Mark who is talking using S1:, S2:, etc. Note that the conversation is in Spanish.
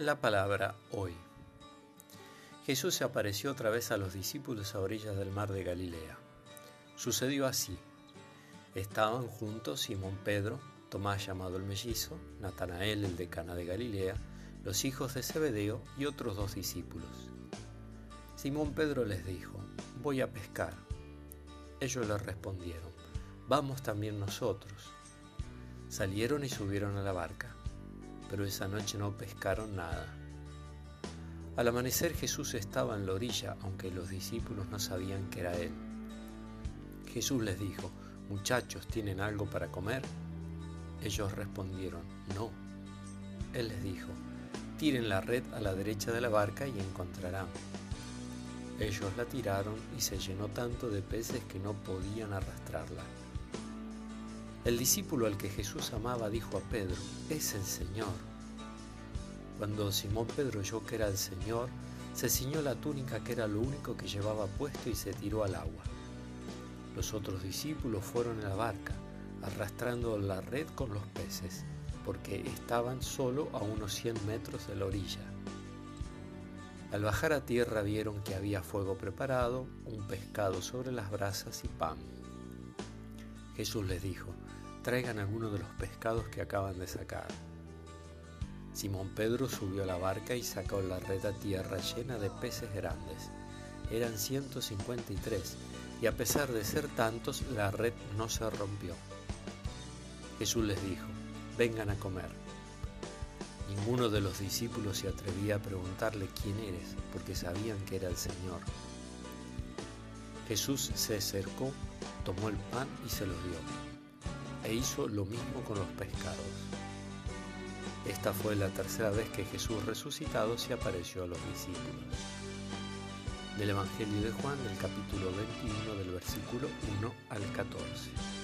S1: La palabra hoy. Jesús se apareció otra vez a los discípulos a orillas del mar de Galilea. Sucedió así. Estaban juntos Simón Pedro, Tomás llamado el mellizo, Natanael el de Cana de Galilea, los hijos de Zebedeo y otros dos discípulos. Simón Pedro les dijo, voy a pescar. Ellos le respondieron, vamos también nosotros. Salieron y subieron a la barca pero esa noche no pescaron nada. Al amanecer Jesús estaba en la orilla, aunque los discípulos no sabían que era Él. Jesús les dijo, muchachos, ¿tienen algo para comer? Ellos respondieron, no. Él les dijo, tiren la red a la derecha de la barca y encontrarán. Ellos la tiraron y se llenó tanto de peces que no podían arrastrarla. El discípulo al que Jesús amaba dijo a Pedro, es el Señor. Cuando Simón Pedro oyó que era el Señor, se ciñó la túnica que era lo único que llevaba puesto y se tiró al agua. Los otros discípulos fueron en la barca, arrastrando la red con los peces, porque estaban solo a unos 100 metros de la orilla. Al bajar a tierra vieron que había fuego preparado, un pescado sobre las brasas y pan. Jesús les dijo, traigan alguno de los pescados que acaban de sacar. Simón Pedro subió a la barca y sacó la red a tierra llena de peces grandes. Eran 153 y a pesar de ser tantos, la red no se rompió. Jesús les dijo, vengan a comer. Ninguno de los discípulos se atrevía a preguntarle quién eres, porque sabían que era el Señor. Jesús se acercó, tomó el pan y se los dio e hizo lo mismo con los pescados. Esta fue la tercera vez que Jesús resucitado se apareció a los discípulos. Del Evangelio de Juan, del capítulo 21, del versículo 1 al 14.